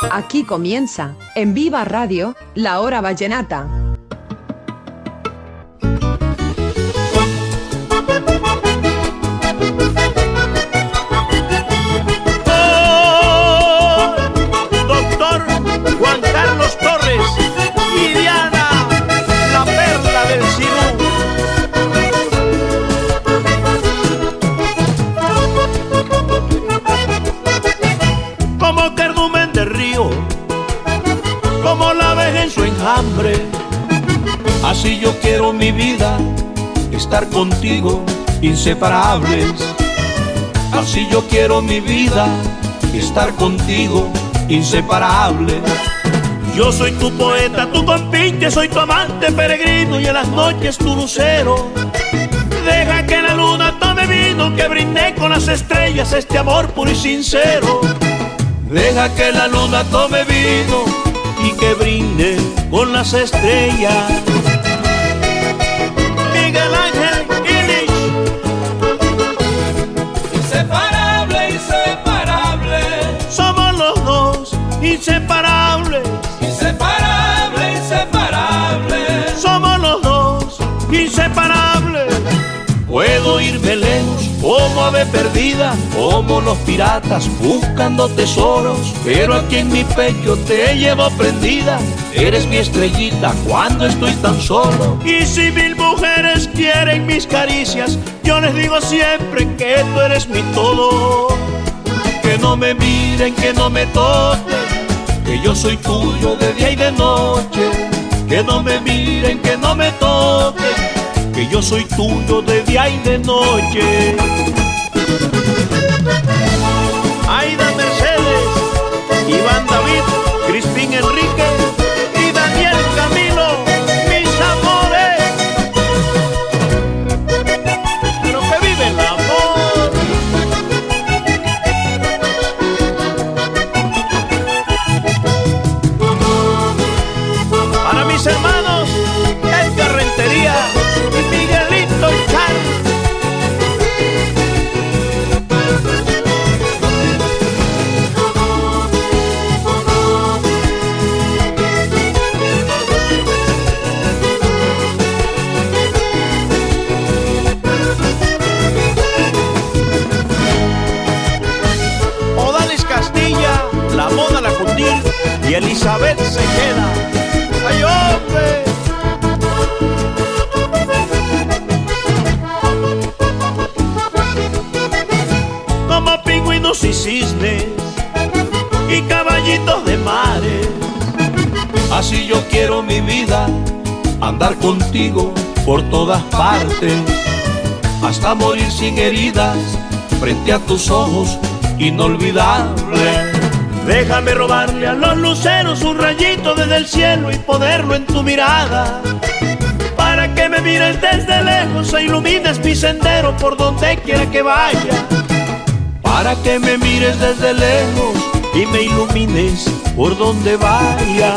Aquí comienza, en Viva Radio, la hora vallenata. Así yo quiero mi vida, estar contigo, inseparables. Así yo quiero mi vida, estar contigo, inseparable. Yo soy tu poeta, tu compinche, soy tu amante peregrino y en las noches tu lucero. Deja que la luna tome vino, que brinde con las estrellas este amor puro y sincero. Deja que la luna tome vino y que brinde con las estrellas. Inseparables. inseparable, inseparable. Somos los dos inseparables. Puedo irme lejos como ave perdida, como los piratas buscando tesoros. Pero aquí en mi pecho te llevo prendida. Eres mi estrellita cuando estoy tan solo. Y si mil mujeres quieren mis caricias, yo les digo siempre que tú eres mi todo. Que no me miren, que no me toquen, que yo soy tuyo de día y de noche. Que no me miren, que no me toquen, que yo soy tuyo de día y de noche. Elizabeth se queda. ¡Ay, hombre! Como pingüinos y cisnes y caballitos de mares. Así yo quiero mi vida, andar contigo por todas partes, hasta morir sin heridas, frente a tus ojos, inolvidable. Déjame robarle a los luceros un rayito desde el cielo y ponerlo en tu mirada. Para que me mires desde lejos e ilumines mi sendero por donde quiera que vaya. Para que me mires desde lejos y me ilumines por donde vaya.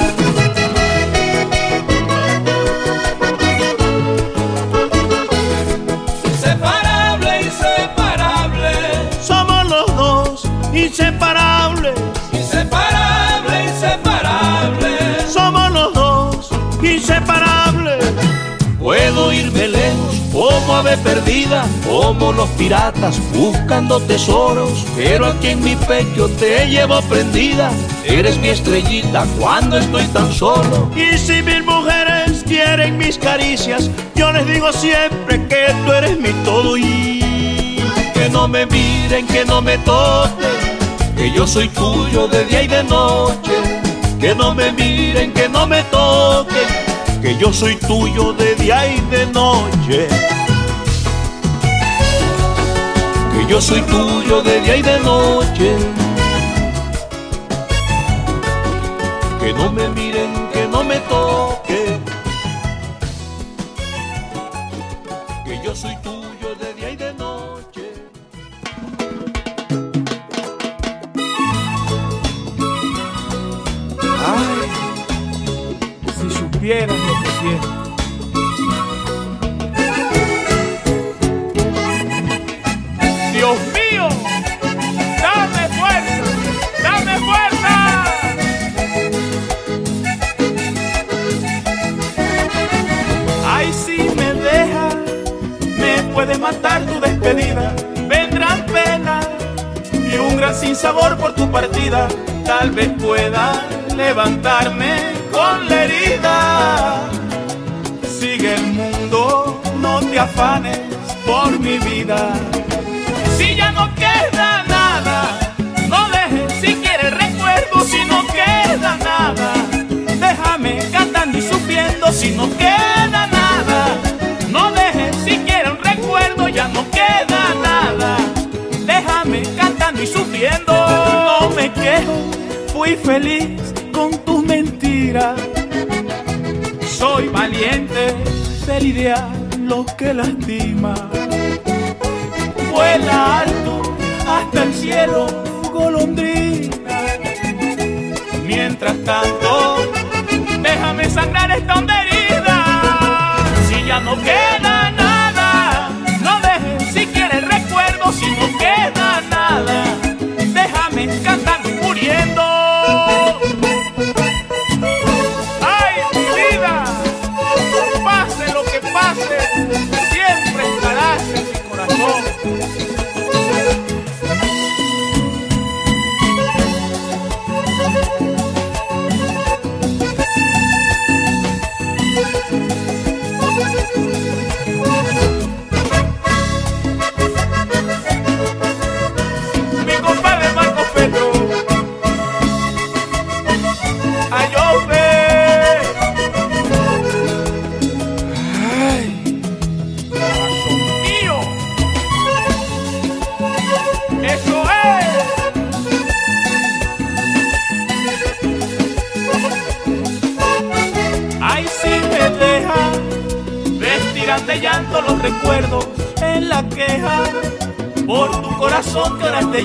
Ave perdida, como los piratas buscando tesoros. Pero aquí en mi pecho te llevo prendida. Eres mi estrellita cuando estoy tan solo. Y si mil mujeres quieren mis caricias, yo les digo siempre que tú eres mi todo y que no me miren, que no me toquen, que yo soy tuyo de día y de noche. Que no me miren, que no me toquen, que yo soy tuyo de día y de noche. Que yo soy tuyo de día y de noche. Que no me miren, que no me toquen. Que yo soy tuyo de día y de noche. Ay, si supieras lo que siento. vendrán penas y un gran sinsabor por tu partida. Tal vez pueda levantarme con la herida. Sigue el mundo, no te afanes por mi vida. Si ya no queda nada, no dejes si quieres recuerdo, si no queda nada. Déjame cantando y sufriendo si no queda nada. No dejes si quieres un recuerdo, ya no queda fui feliz con tus mentiras. Soy valiente de lidiar lo que lastima. Vuela alto hasta el cielo, golondrina. Mientras tanto, déjame sangrar esta honda herida. Si ya no queda nada, no dejes siquiera el recuerdo. Si no queda nada, déjame cantando y muriendo.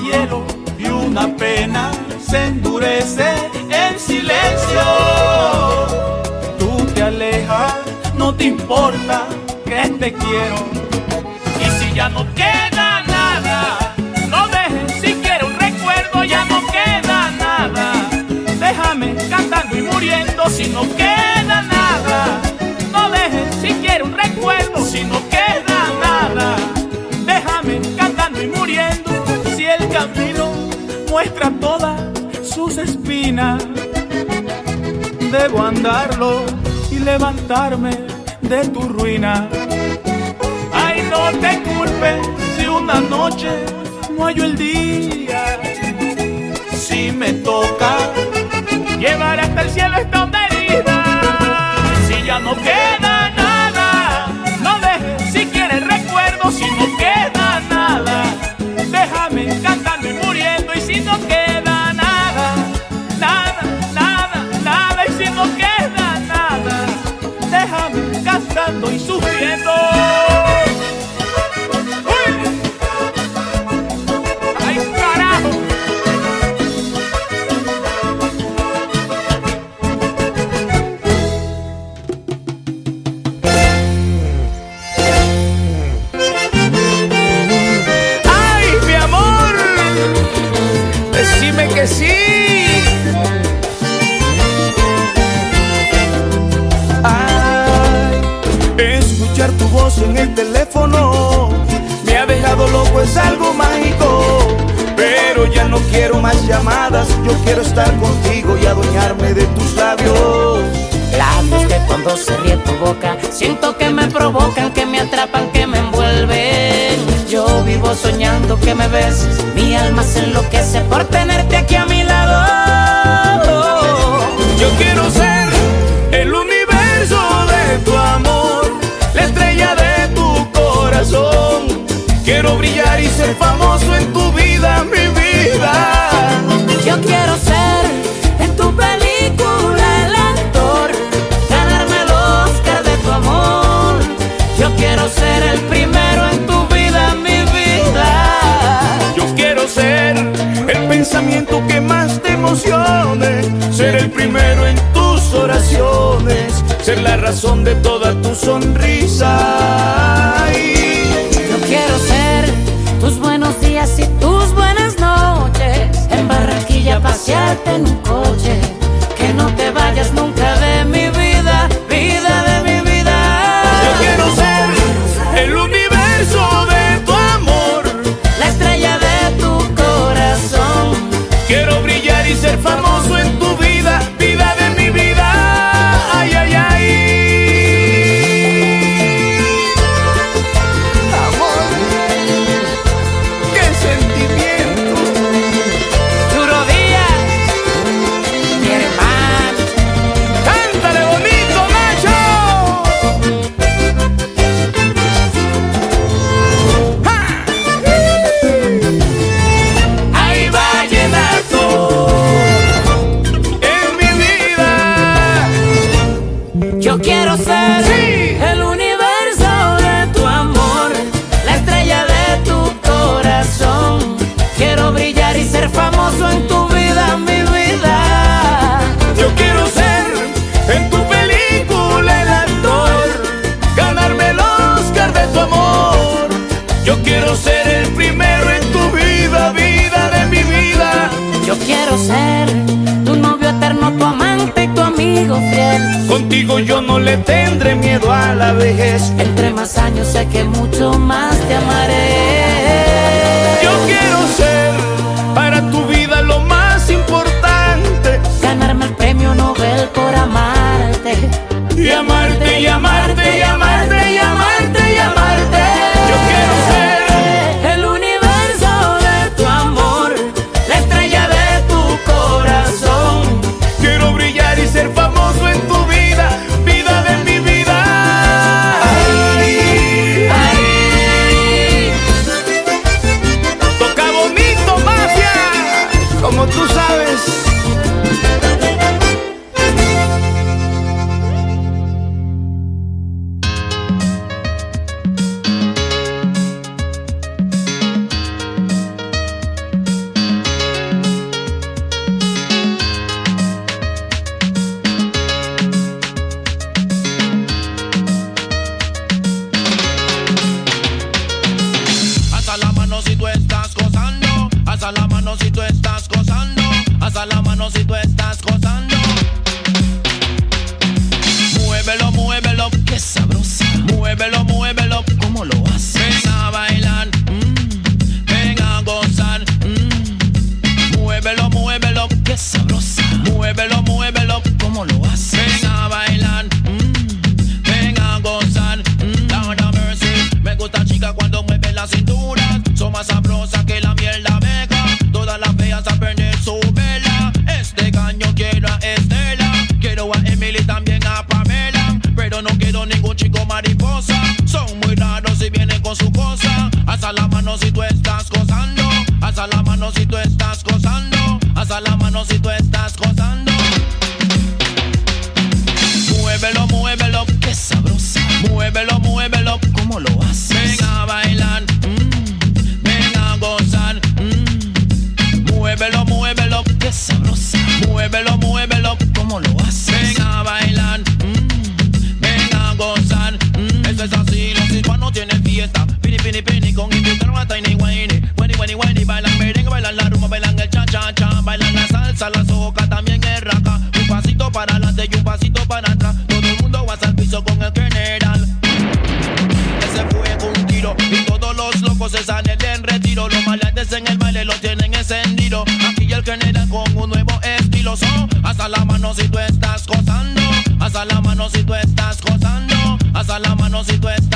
Hielo y una pena se endurece en silencio. Tú te alejas, no te importa que te quiero. Y si ya no queda nada, no dejes siquiera un recuerdo, ya no queda nada. Déjame cantando y muriendo si no queda muestra todas sus espinas. Debo andarlo y levantarme de tu ruina. Ay, no te culpes si una noche no hallo el día. Si me toca llevar hasta el cielo esta herida. Si ya no queda cantando y sufriendo. Llamadas, yo quiero estar contigo y adueñarme de tus labios. Labios que cuando se ríe tu boca Siento que me provocan, que me atrapan, que me envuelven Yo vivo soñando que me beses Mi alma se enloquece por tenerte aquí a mi lado Yo quiero ser el universo de tu amor, la estrella de tu corazón. Quiero brillar y ser famoso razón de toda tu sonrisa. contigo yo no le tendré miedo a la vejez. Entre más años sé que mucho más te amaré. Yo quiero ser para tu vida lo más importante. Ganarme el premio Nobel por amarte. Y amarte, y amarte, y amarte, y amarte. Y amarte. Alza la mano si tú estás gozando. Alza la mano si tú estás gozando. Muévelo, muévelo, qué sabrosa. Muévelo, muévelo, ¿cómo lo haces? Ven a bailar, mm. ven a gozar. Mm. Muévelo, muévelo, qué sabrosa. Muévelo, muévelo, ¿cómo lo haces? Ven a bailar, mm. ven a gozar. Mm. Eso es así, los hispanos tienen fiesta. Pini, pini, pini, con invitados con un nuevo estilo. Son hasta la mano si tú estás gozando. Hasta la mano si tú estás gozando. Hasta la mano si tú estás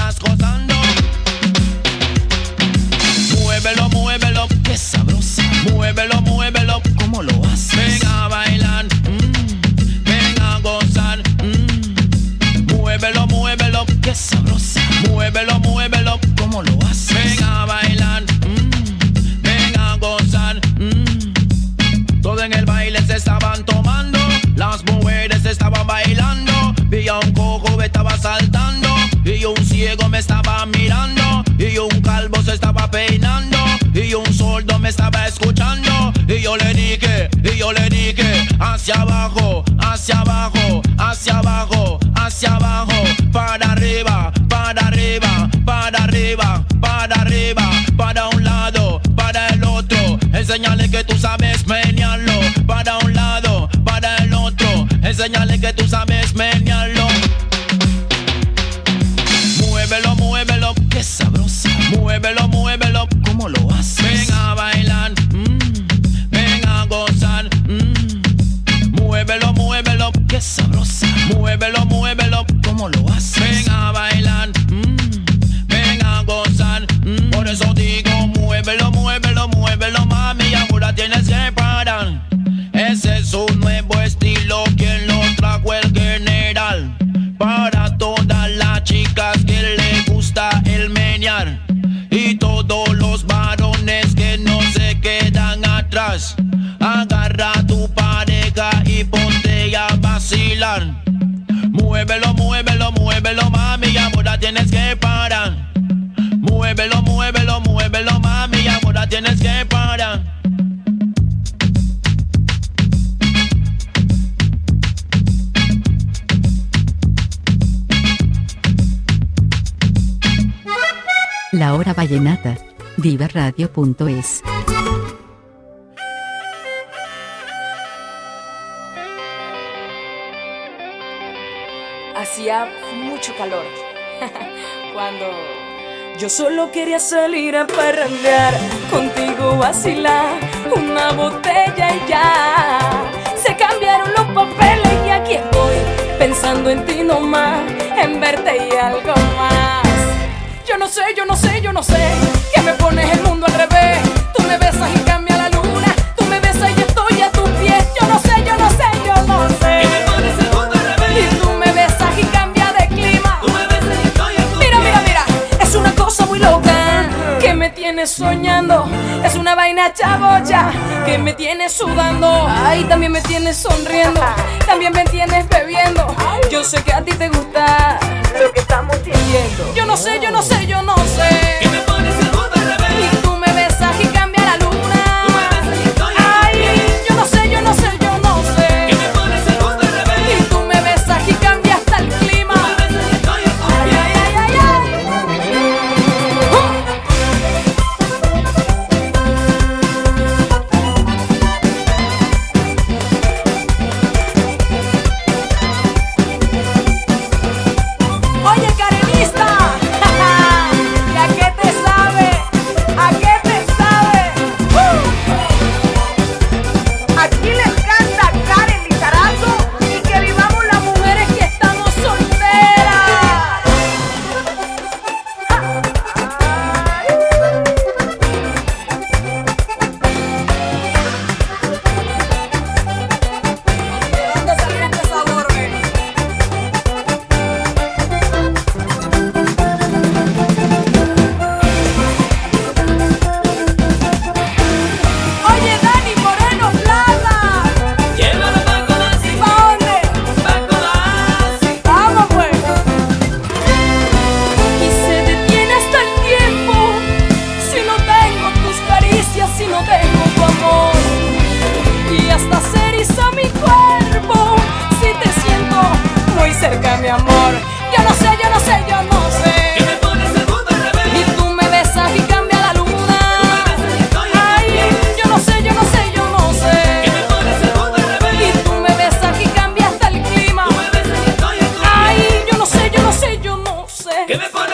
Hacía mucho calor cuando yo solo quería salir a parrandear contigo vacilar una botella y ya se cambiaron los papeles y aquí estoy pensando en ti nomás en verte y algo más yo no sé, yo no sé, yo no sé. Que me pones el mundo al revés. Tú me besas y soñando. Es una vaina chaboya que me tiene sudando. Ay, también me tienes sonriendo. También me tienes bebiendo. Yo sé que a ti te gusta lo que estamos sintiendo. Yo no sé, yo no sé, yo no sé. ¿Qué me pone?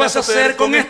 vas a hacer con esto?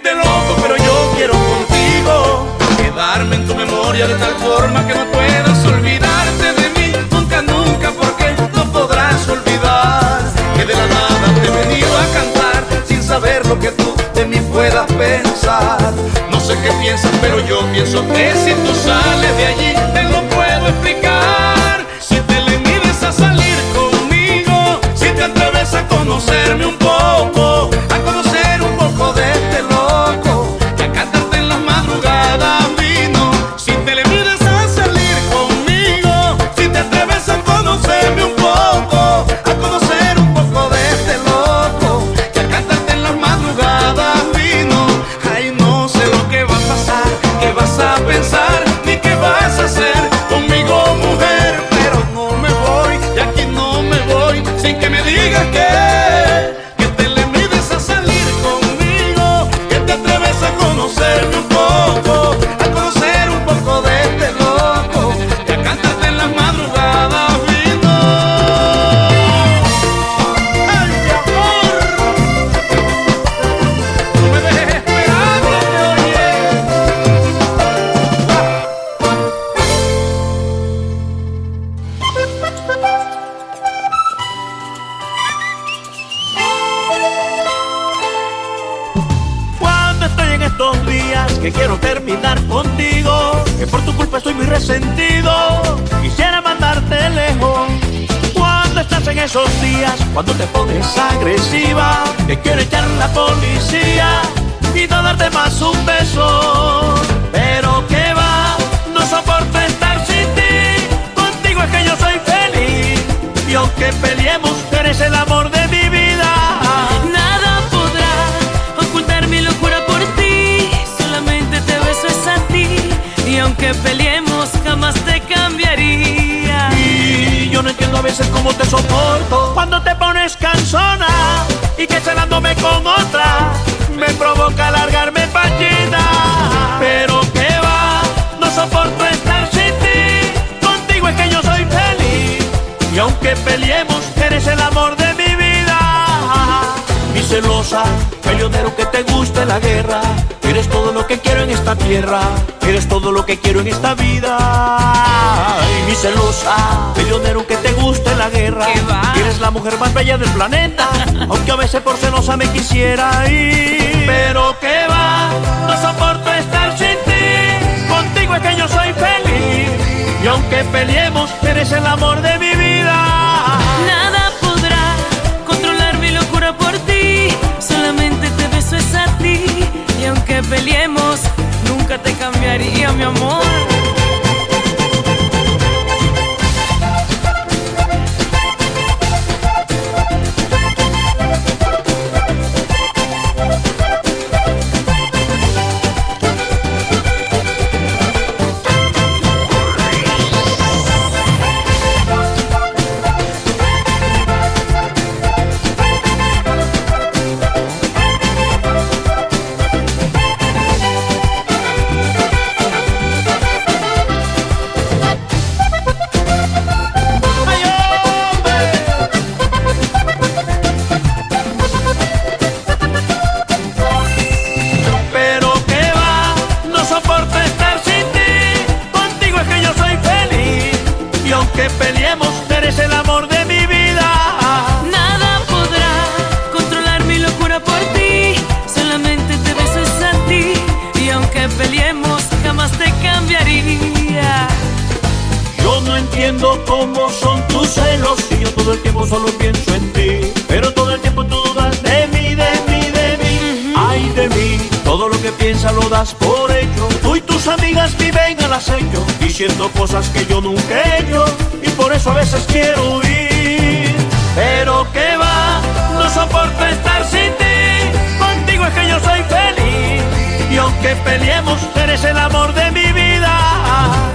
eres todo lo que quiero en esta vida. Ay, mi celosa, peleonero que te guste la guerra. Eres la mujer más bella del planeta, aunque a veces por celosa me quisiera ir. Pero que va, no soporto estar sin ti. Contigo es que yo soy feliz. Y aunque peleemos, eres el amor de mi vida. Nada podrá controlar mi locura por ti. Solamente te beso es a ti. Y aunque peleemos, te cambiaría mi amor. vergüenza lo das por ello. Tú y tus amigas viven al acecho, diciendo cosas que yo nunca he hecho, y por eso a veces quiero huir. Pero que va, no soporto estar sin ti, contigo es que yo soy feliz, y aunque peleemos, eres el amor de mi vida.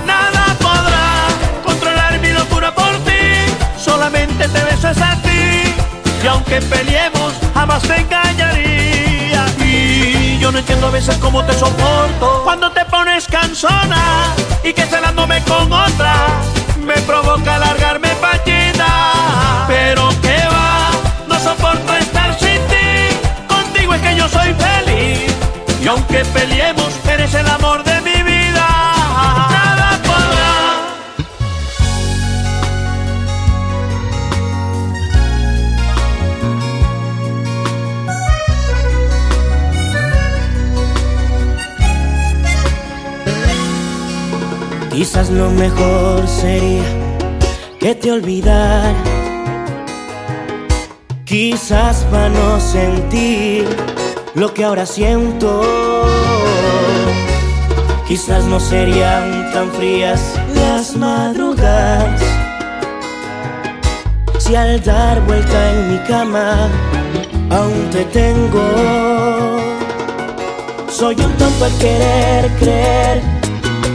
Nada podrá controlar mi locura por ti, solamente te beso es a ti, y aunque peleemos, jamás tengas no entiendo a veces cómo te soporto. Cuando te pones cansona y que celándome con otra, me provoca largarme pachita. Pero que va, no soporto estar sin ti. Contigo es que yo soy feliz. Y aunque peleemos, eres el amor de Quizás lo mejor sería que te olvidara. Quizás para no sentir lo que ahora siento. Quizás no serían tan frías las madrugadas. Si al dar vuelta en mi cama aún te tengo. Soy un tonto al querer creer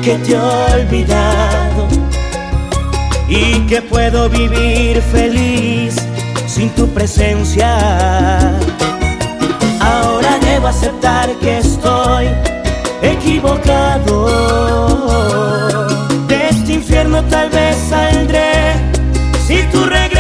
que te he olvidado y que puedo vivir feliz sin tu presencia. Ahora debo aceptar que estoy equivocado. De este infierno tal vez saldré si tú regresas.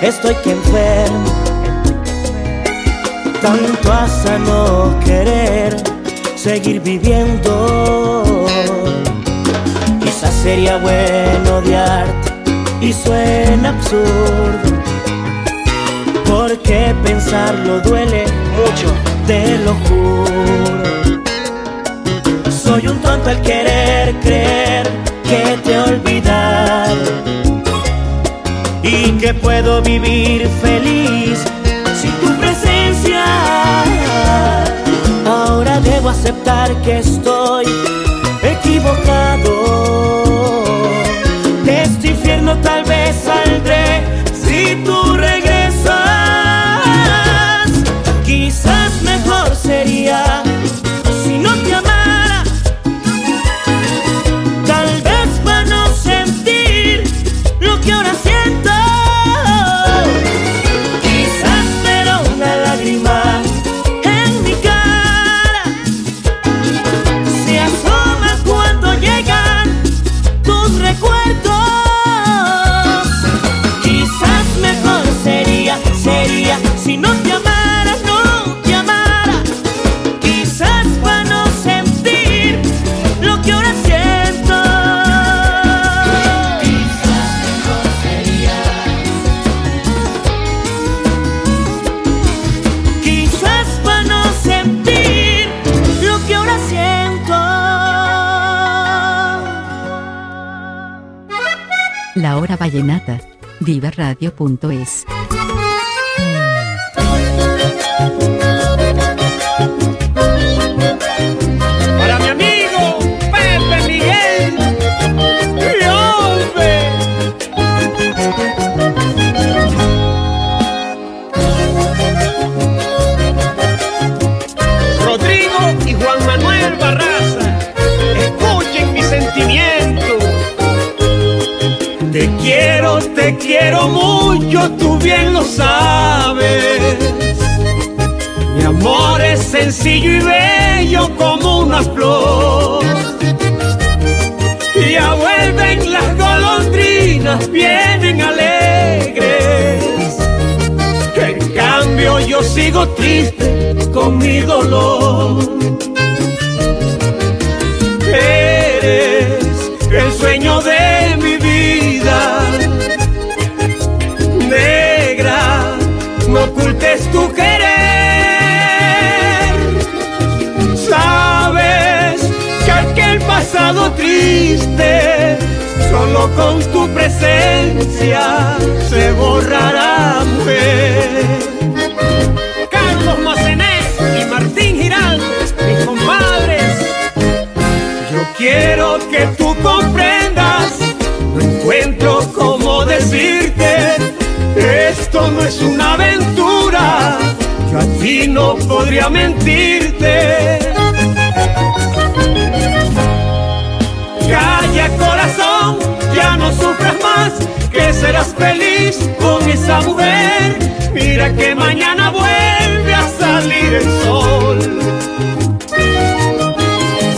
Estoy que enfermo. Tanto hasta no querer seguir viviendo. Quizás sería bueno odiarte y suena absurdo Porque pensarlo duele mucho, te lo juro. Soy un tonto al querer creer que puedo vivir feliz sin tu presencia. Ahora debo aceptar que estoy equivocado. De este infierno tal vez saldré si tú regresas. Quizás mejor Hora Vallenata. sabes. Mi amor es sencillo y bello como una flor. Ya vuelven las golondrinas, vienen alegres. En cambio yo sigo triste con mi dolor. Eres el sueño de con tu presencia se borrará, mujer. Carlos Macené y Martín Giraldo, mis compadres. Yo quiero que tú comprendas, no encuentro cómo decirte, esto no es una aventura, yo a no podría mentirte. Sufras más, que serás feliz con esa mujer. Mira que mañana vuelve a salir el sol.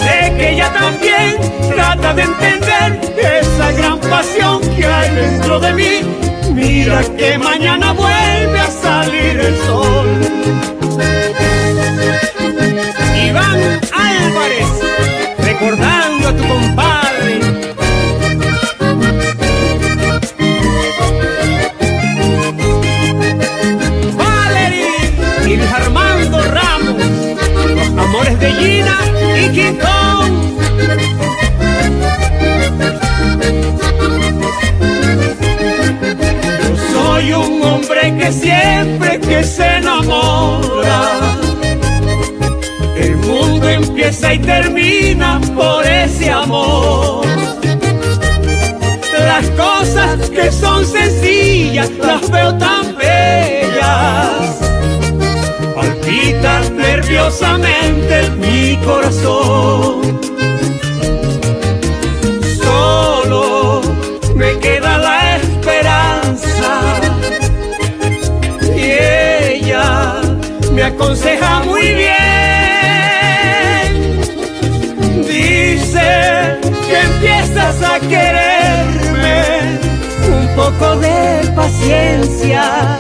Sé que ella también trata de entender esa gran pasión que hay dentro de mí. Mira que mañana vuelve a salir el sol. Iván Álvarez, recordando de y King Kong. Yo soy un hombre que siempre que se enamora, el mundo empieza y termina por ese amor. Las cosas que son sencillas las veo tan nerviosamente mi corazón. Solo me queda la esperanza. Y ella me aconseja muy bien. Dice que empiezas a quererme. Un poco de paciencia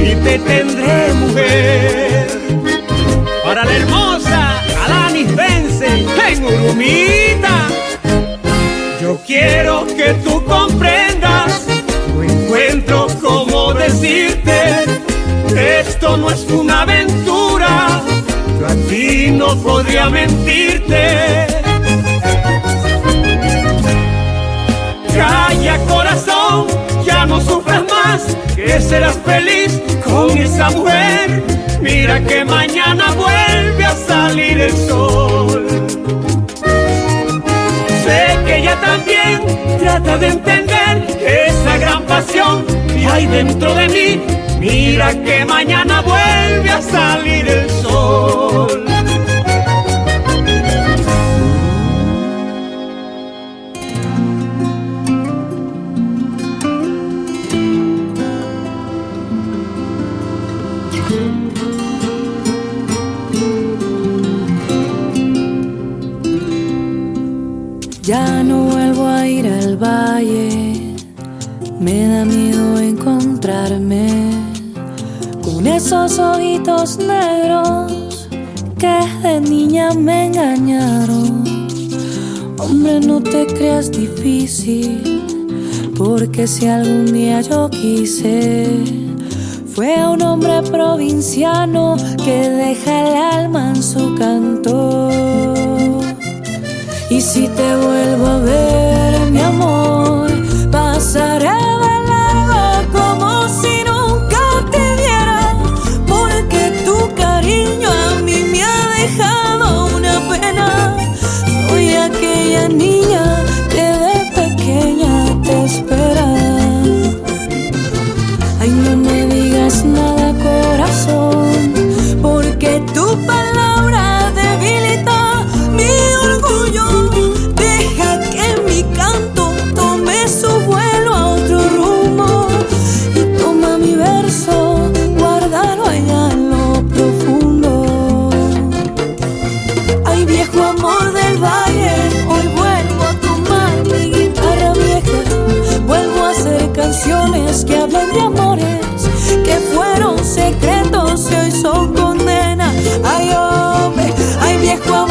y te tendré mujer. Para la hermosa Alanis Vence en Urumita. Yo quiero que tú comprendas, no encuentro cómo decirte, esto no es una aventura, yo a ti no podría mentirte. Calla corazón, ya no sufras más, que serás feliz con esa mujer. Mira que mañana vuelve a salir el sol. Sé que ella también trata de entender esa gran pasión que hay dentro de mí. Mira que mañana vuelve a salir el sol. Me da miedo encontrarme con esos ojitos negros que de niña me engañaron. Hombre, no te creas difícil, porque si algún día yo quise, fue a un hombre provinciano que deja el alma en su canto. Y si te vuelvo a ver, mi amor, pasaré largo como si nunca te viera, porque tu cariño a mí me ha dejado una pena. Soy aquella niña que de pequeña te espera. Ay, no me digas nada, que hablan de amores que fueron secretos y hoy son condena. Ay, hombre, ay, viejo amor.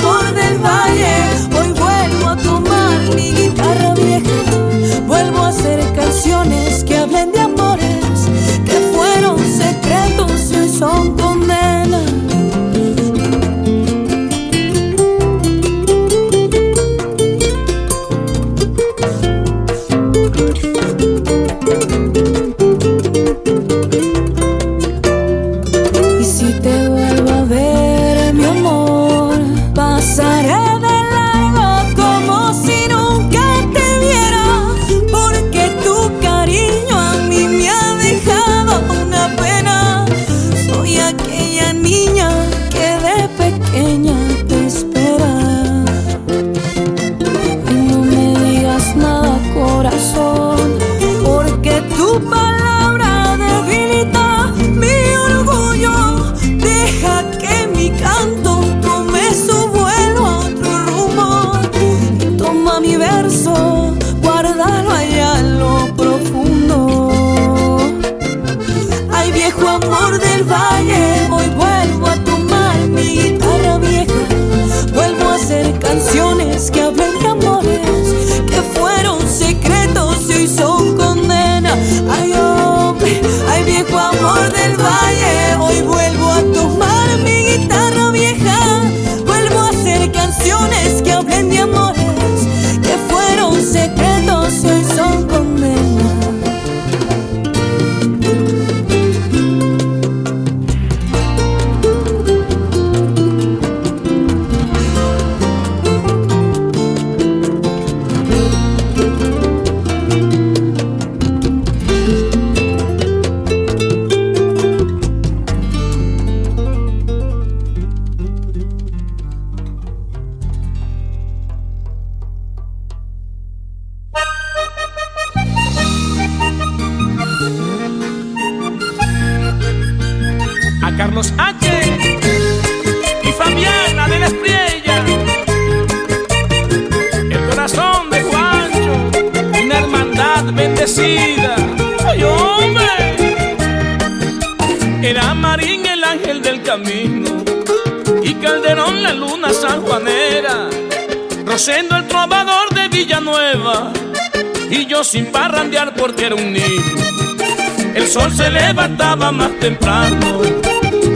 El sol se levantaba más temprano,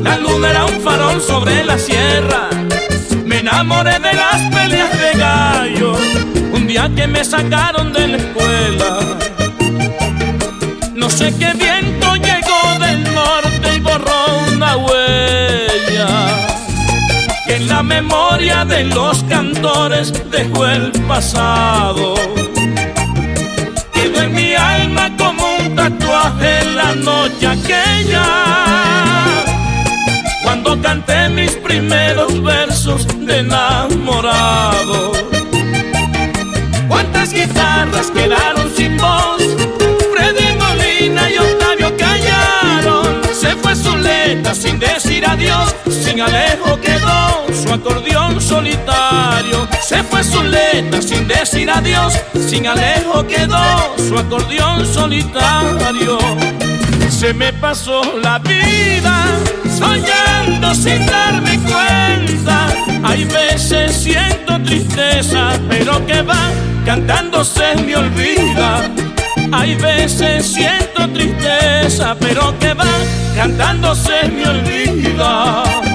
la luna era un farol sobre la sierra. Me enamoré de las peleas de gallo, un día que me sacaron de la escuela. No sé qué viento llegó del norte y borró una huella. Que en la memoria de los cantores dejó el pasado. Quedó en mi alma noche aquella. Cuando canté mis primeros versos de enamorado. ¿Cuántas guitarras quedaron sin voz? Freddy Molina y Octavio callaron. Se fue Zuleta sin decir adiós. Sin Alejo quedó su acordeón solitario. Se fue Zuleta sin decir adiós. Sin Alejo quedó su acordeón solitario. Se me pasó la vida soñando sin darme cuenta. Hay veces siento tristeza, pero que va cantando se me olvida. Hay veces siento tristeza, pero que va cantando se me olvida.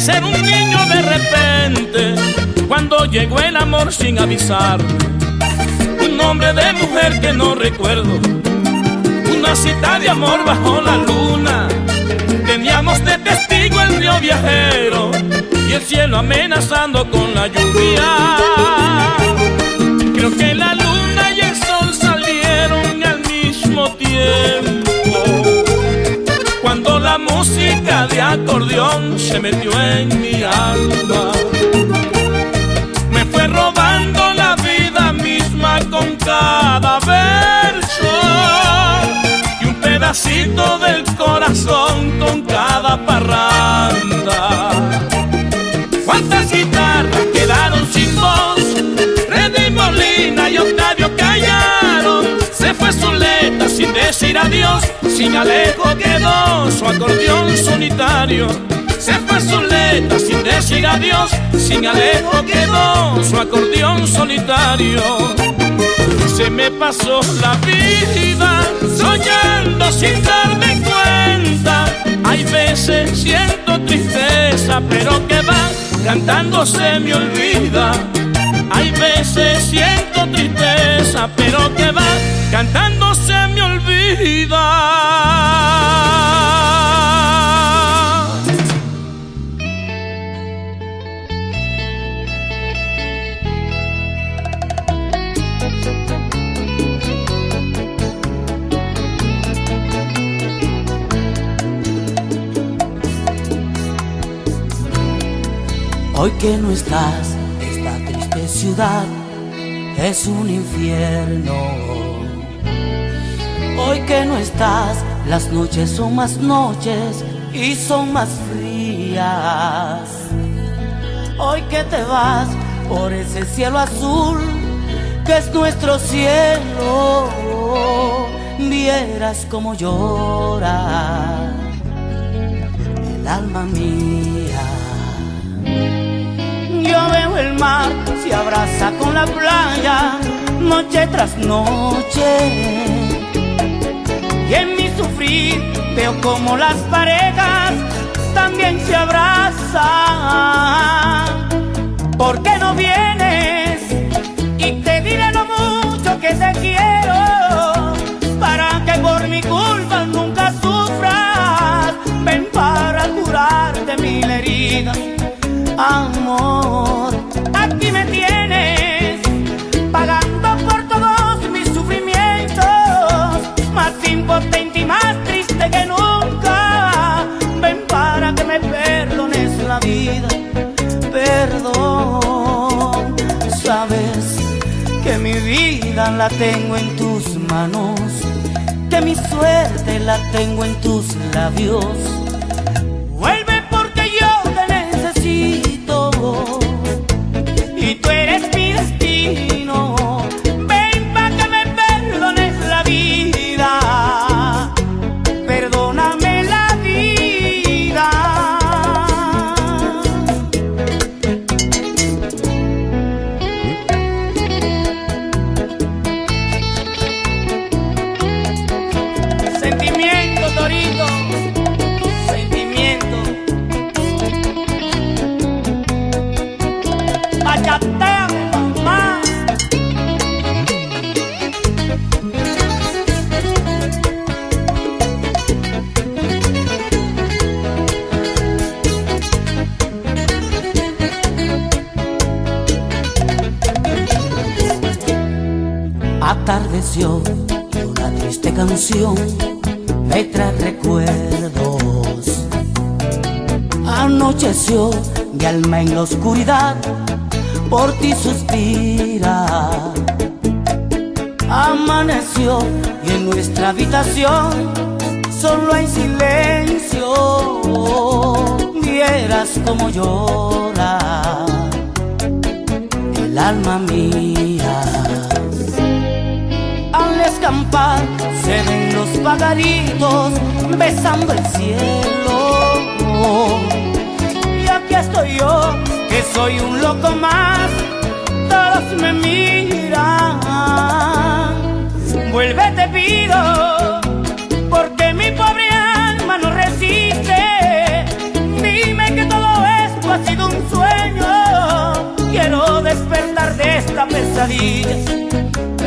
Ser un niño de repente cuando llegó el amor sin avisar. Un nombre de mujer que no recuerdo. Una cita de amor bajo la luna. Teníamos de testigo el río viajero y el cielo amenazando con la lluvia. Creo que la luna y el sol salieron al mismo tiempo. La música de acordeón se metió en mi alma, me fue robando la vida misma con cada verso y un pedacito del corazón con cada parranda. ¿Cuántas guitarras quedaron sin voz? Freddy Molina y Octavio decir adiós. Sin Alejo quedó su acordeón solitario. Se fue Zuleta sin decir adiós. Sin Alejo quedó su acordeón solitario. Se me pasó la vida soñando sin darme cuenta. Hay veces siento tristeza, pero que va cantando se me olvida. Hay veces siento tristeza, pero que va cantando se Hoy que no estás, esta triste ciudad es un infierno. Que no estás, las noches son más noches y son más frías. Hoy que te vas por ese cielo azul que es nuestro cielo, vieras como llora el alma mía. Yo veo el mar se abraza con la playa noche tras noche. Sufrir veo como las parejas también se abrazan. ¿Por qué no vienes? Y te diré lo mucho que te quiero para que por mi culpa nunca sufras. Ven para curarte mil heridas, amor. La tengo en tus manos, que mi suerte la tengo en tus labios. Suspira. Amaneció y en nuestra habitación solo hay silencio. Vieras como llora el alma mía. Al escampar se ven los pagaritos besando el cielo. Y aquí estoy yo, que soy un loco más, me miran. Vuelve te pido, porque mi pobre alma no resiste. Dime que todo esto ha sido un sueño, quiero despertar de esta pesadilla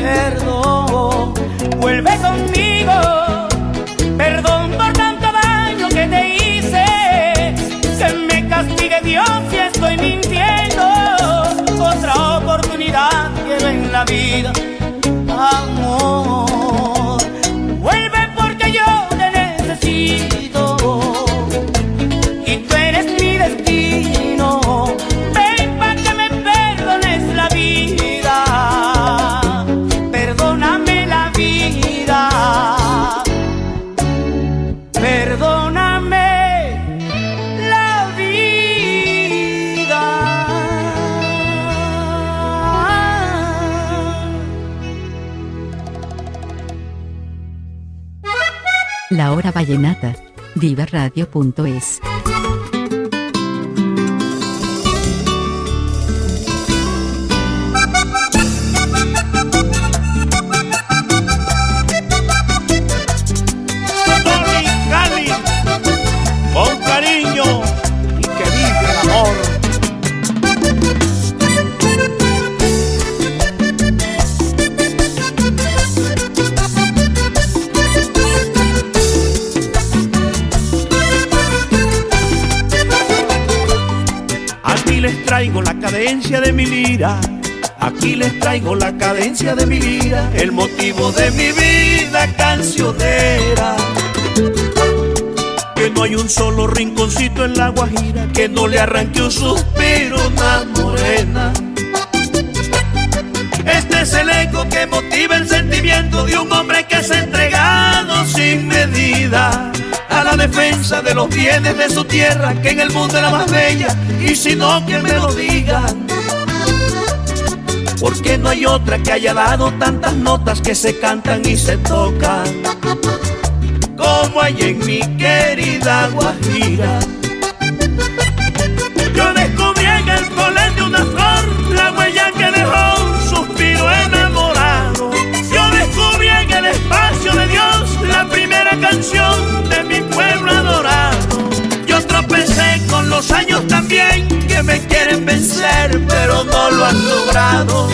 perdón, vuelve conmigo, vallenata. La cadencia de mi lira, el motivo de mi vida cancionera. Que no hay un solo rinconcito en la Guajira que no le arranque un suspiro una morena. Este es el eco que motiva el sentimiento de un hombre que se ha entregado sin medida a la defensa de los bienes de su tierra, que en el mundo es la más bella, y si no, que me lo digan porque no hay otra que haya dado tantas notas que se cantan y se tocan, como hay en mi querida Guajira. Yo descubrí en el polen de una flor, la huella que dejó un suspiro enamorado. Yo descubrí en el espacio de Dios la primera canción de mi los años también que me quieren vencer, pero no lo han logrado.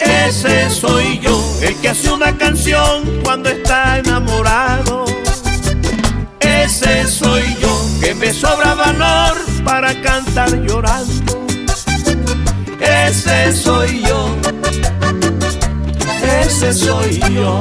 Ese soy yo, el que hace una canción cuando está enamorado. Ese soy yo, que me sobra valor para cantar llorando. Ese soy yo, ese soy yo.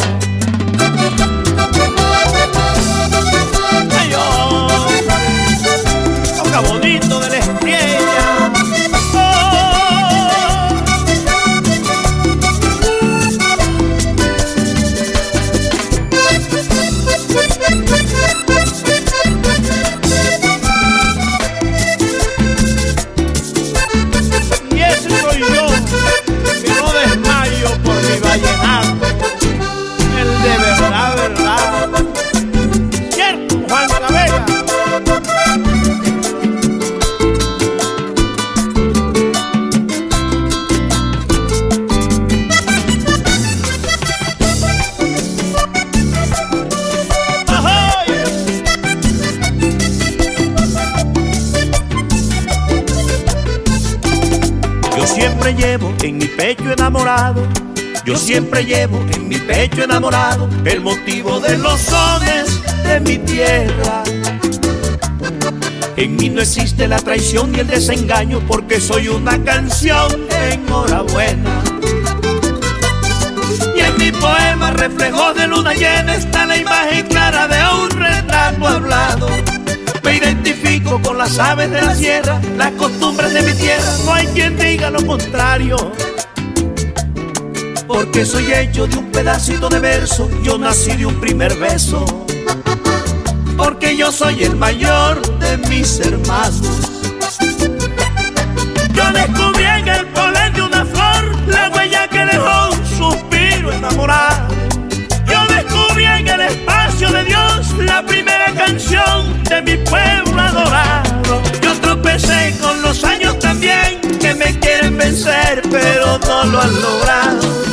Pecho enamorado, yo siempre llevo en mi pecho enamorado el motivo de los sones de mi tierra. En mí no existe la traición ni el desengaño porque soy una canción enhorabuena. Y en mi poema reflejo de luna llena está la imagen clara de un retrato hablado. Me identifico con las aves de la sierra, las costumbres de mi tierra, no hay quien diga lo contrario. Porque soy hecho de un pedacito de verso, yo nací de un primer beso. Porque yo soy el mayor de mis hermanos. Yo descubrí en el polen de una flor la huella que dejó un suspiro enamorado. Yo descubrí en el espacio de Dios la primera canción de mi pueblo adorado. Yo tropecé con los años también que me quieren vencer, pero no lo han logrado.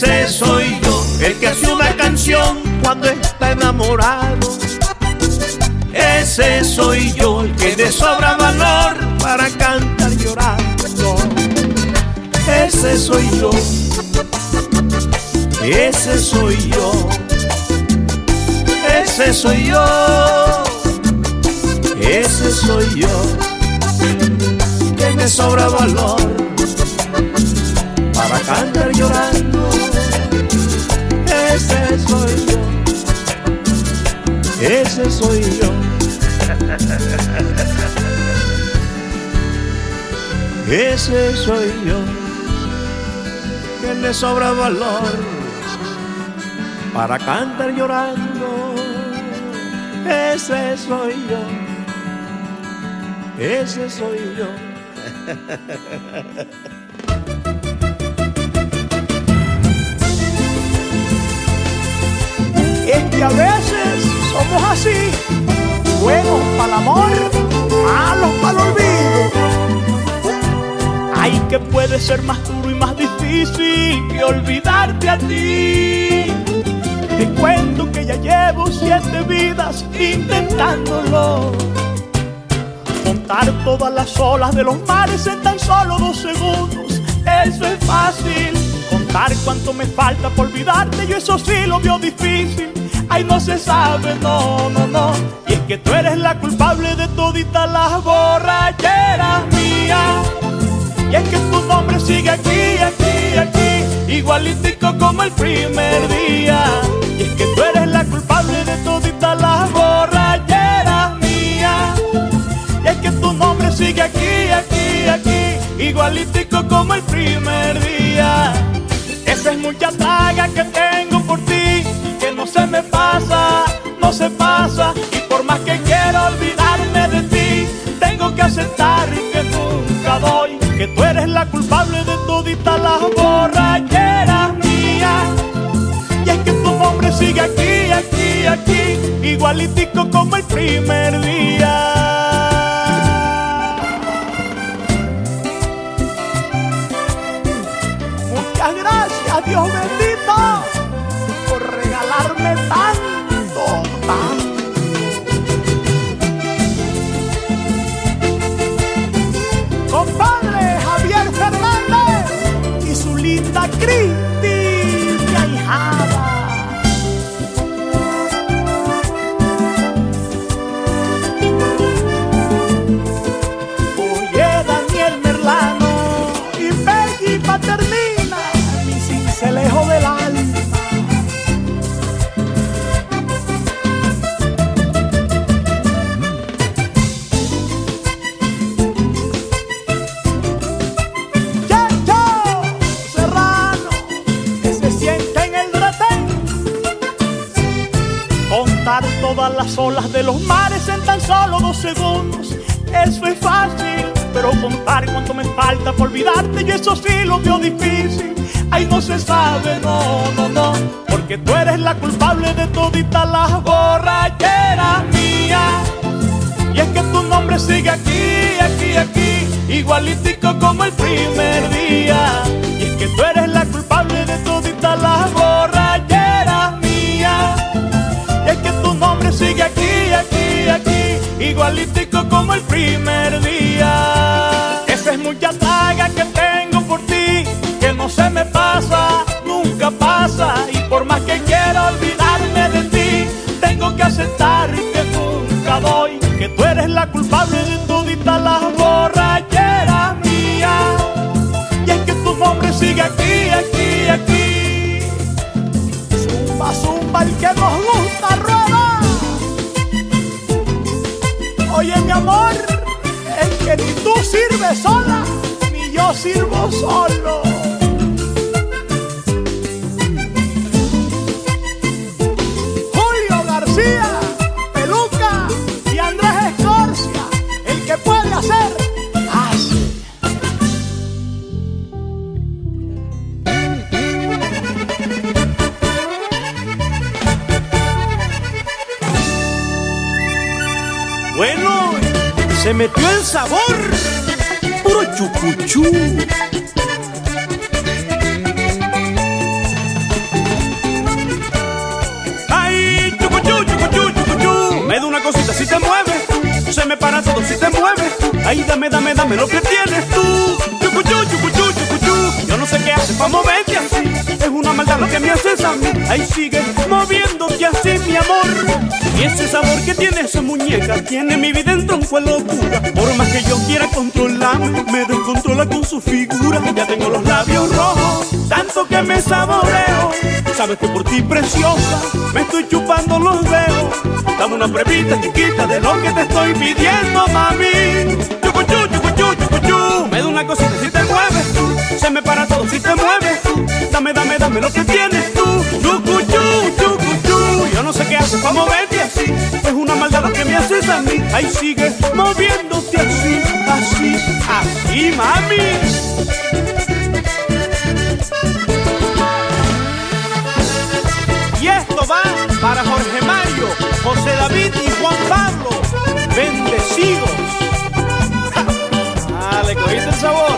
Ese soy yo, el que hace una canción cuando está enamorado. Ese soy yo, el que me sobra valor para cantar llorando. Ese soy yo, ese soy yo, ese soy yo, ese soy yo, que me sobra valor para cantar llorando. Ese soy yo, ese soy yo. Ese soy yo, que le sobra valor para cantar llorando. Ese soy yo, ese soy yo. Que a veces somos así, buenos para el amor, malos para el olvido. Ay, que puede ser más duro y más difícil que olvidarte a ti. Te cuento que ya llevo siete vidas intentándolo. Montar todas las olas de los mares en tan solo dos segundos, eso es fácil. Contar cuánto me falta por olvidarte, yo eso sí lo veo difícil. Ay, no se sabe, no, no, no. Y es que tú eres la culpable de toditas las borracheras mías. Y es que tu nombre sigue aquí, aquí, aquí, igualitico como el primer día. Y es que tú eres la culpable de toditas las borracheras mías. Y es que tu nombre sigue aquí, aquí, aquí, igualitico como el primer día. Esa es mucha traga que tengo por ti, no se pasa. Y por más que quiero olvidarme de ti, tengo que aceptar que nunca doy, que tú eres la culpable de toditas las borracheras mías. Y es que tu nombre sigue aquí, aquí, aquí, igualitico como el primer día. Muchas gracias, Dios bendito, contar cuánto me falta por olvidarte, y eso sí lo veo difícil. Ahí no se sabe, no, no, no, porque tú eres la culpable de toditas las borracheras mías. Y es que tu nombre sigue aquí, aquí, aquí, igualitico como el primer día. Y es que tú eres la culpable de toditas las borracheras mías. Y es que tu nombre sigue aquí, aquí, aquí, igualitico como el primer día. Que nos gusta rueda. Oye, mi amor, es que ni tú sirves sola, ni yo sirvo solo. Se metió el sabor, puro chucuchú. Ay, chucuchú, chucuchú, chucuchú. Me da una cosita si te mueves, se me para todo si te mueves. Ay, dame, dame, dame lo que tienes tú. Chucuchú, chucuchú. Yo no sé qué haces para moverte así. Es una maldad lo que me haces a mí. Ahí sigue moviéndote así, mi amor. Y ese sabor que tiene esa muñeca tiene mi vida en tronco locura. Por más que yo quiera controlarme, me descontrola con su figura. Ya tengo los labios rojos, tanto que me saboreo. Sabes que por ti preciosa me estoy chupando los dedos. Dame una pruebita chiquita de lo que te estoy pidiendo, mami. Chucuchú, chucuchú, chucuchú. Me da una cosita si te mueves tú. Se me para todo si te mueves. Dame, dame, dame lo que tienes tú. Chucuchú, chucuchú. Yo no sé qué haces para moverte así. Es una maldad que me haces a mí. Ahí sigue moviéndote así, así, así, mami. Y esto va para Jorge Mario, José David y Juan Pablo. Bendecidos. Ah, cogiste el sabor.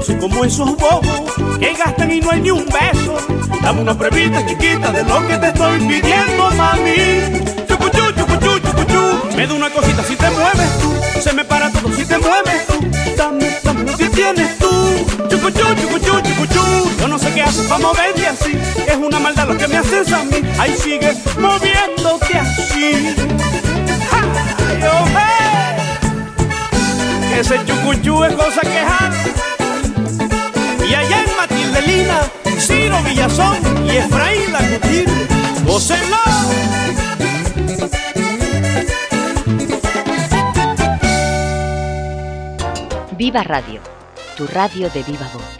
No soy como esos bobos que gastan y no hay ni un beso. Dame una pruebita chiquita de lo que te estoy pidiendo, mami. Chucuchú, chucuchú, chucuchú. Me da una cosita si te mueves tú. Se me para todo si te mueves tú. Dame, dame que tienes tú. Chucuchú, chucuchú, chucuchú. Yo no sé qué haces para moverte así. Es una maldad lo que me haces a mí. Ahí sigues moviéndote así. ¡Ay, hombre! Ese chucuchú es cosa allá Marcelina, Ciro Villazón y Efraín Lacutir. ¡Gócenla! Viva Radio, tu radio de viva voz.